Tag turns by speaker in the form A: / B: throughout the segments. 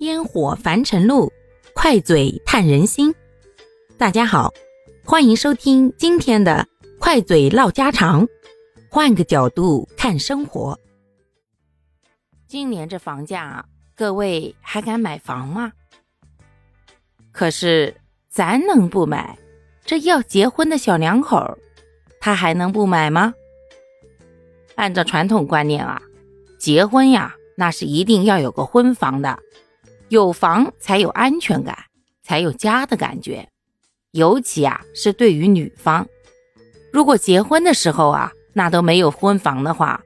A: 烟火凡尘路，快嘴探人心。大家好，欢迎收听今天的快嘴唠家常，换个角度看生活。今年这房价，各位还敢买房吗？可是咱能不买？这要结婚的小两口，他还能不买吗？按照传统观念啊，结婚呀，那是一定要有个婚房的。有房才有安全感，才有家的感觉。尤其啊，是对于女方，如果结婚的时候啊，那都没有婚房的话，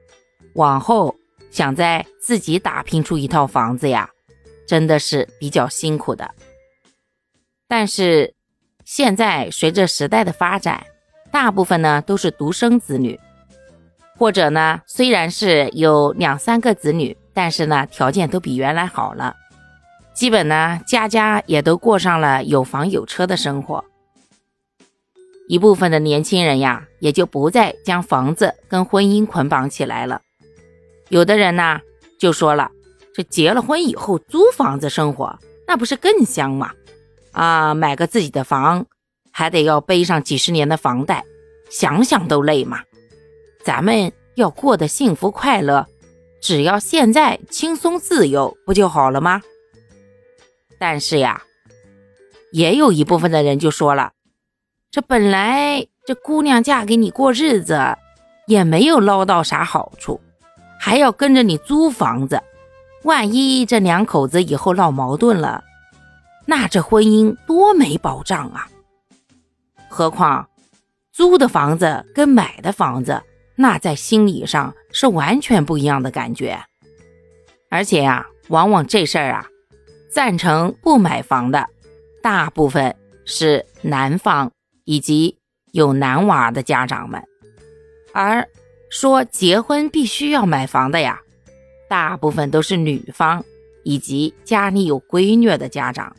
A: 往后想再自己打拼出一套房子呀，真的是比较辛苦的。但是现在随着时代的发展，大部分呢都是独生子女，或者呢虽然是有两三个子女，但是呢条件都比原来好了。基本呢，家家也都过上了有房有车的生活。一部分的年轻人呀，也就不再将房子跟婚姻捆绑起来了。有的人呢，就说了，这结了婚以后租房子生活，那不是更香吗？啊，买个自己的房，还得要背上几十年的房贷，想想都累嘛。咱们要过得幸福快乐，只要现在轻松自由，不就好了吗？但是呀，也有一部分的人就说了，这本来这姑娘嫁给你过日子，也没有捞到啥好处，还要跟着你租房子，万一这两口子以后闹矛盾了，那这婚姻多没保障啊！何况租的房子跟买的房子，那在心理上是完全不一样的感觉，而且呀，往往这事儿啊。赞成不买房的，大部分是男方以及有男娃的家长们，而说结婚必须要买房的呀，大部分都是女方以及家里有闺女的家长。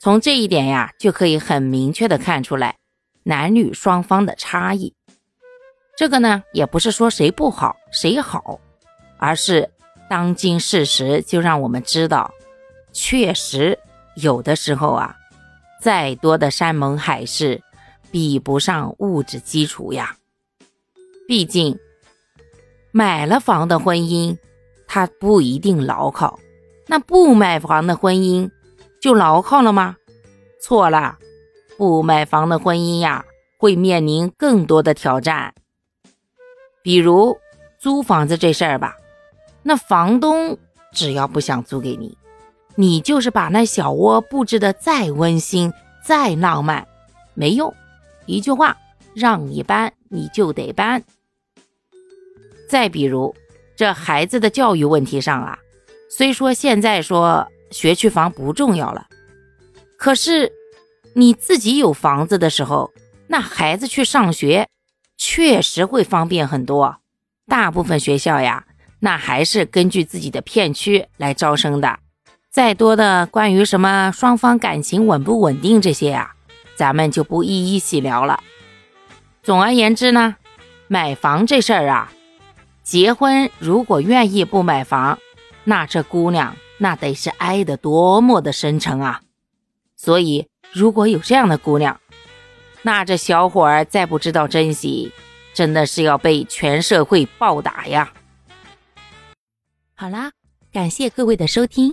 A: 从这一点呀，就可以很明确的看出来男女双方的差异。这个呢，也不是说谁不好谁好，而是当今事实就让我们知道。确实，有的时候啊，再多的山盟海誓，比不上物质基础呀。毕竟，买了房的婚姻，它不一定牢靠；那不买房的婚姻，就牢靠了吗？错了，不买房的婚姻呀，会面临更多的挑战。比如租房子这事儿吧，那房东只要不想租给你。你就是把那小窝布置的再温馨、再浪漫，没用。一句话，让你搬你就得搬。再比如，这孩子的教育问题上啊，虽说现在说学区房不重要了，可是你自己有房子的时候，那孩子去上学确实会方便很多。大部分学校呀，那还是根据自己的片区来招生的。再多的关于什么双方感情稳不稳定这些呀，咱们就不一一细聊了。总而言之呢，买房这事儿啊，结婚如果愿意不买房，那这姑娘那得是爱的多么的深沉啊！所以如果有这样的姑娘，那这小伙儿再不知道珍惜，真的是要被全社会暴打呀！好啦，感谢各位的收听。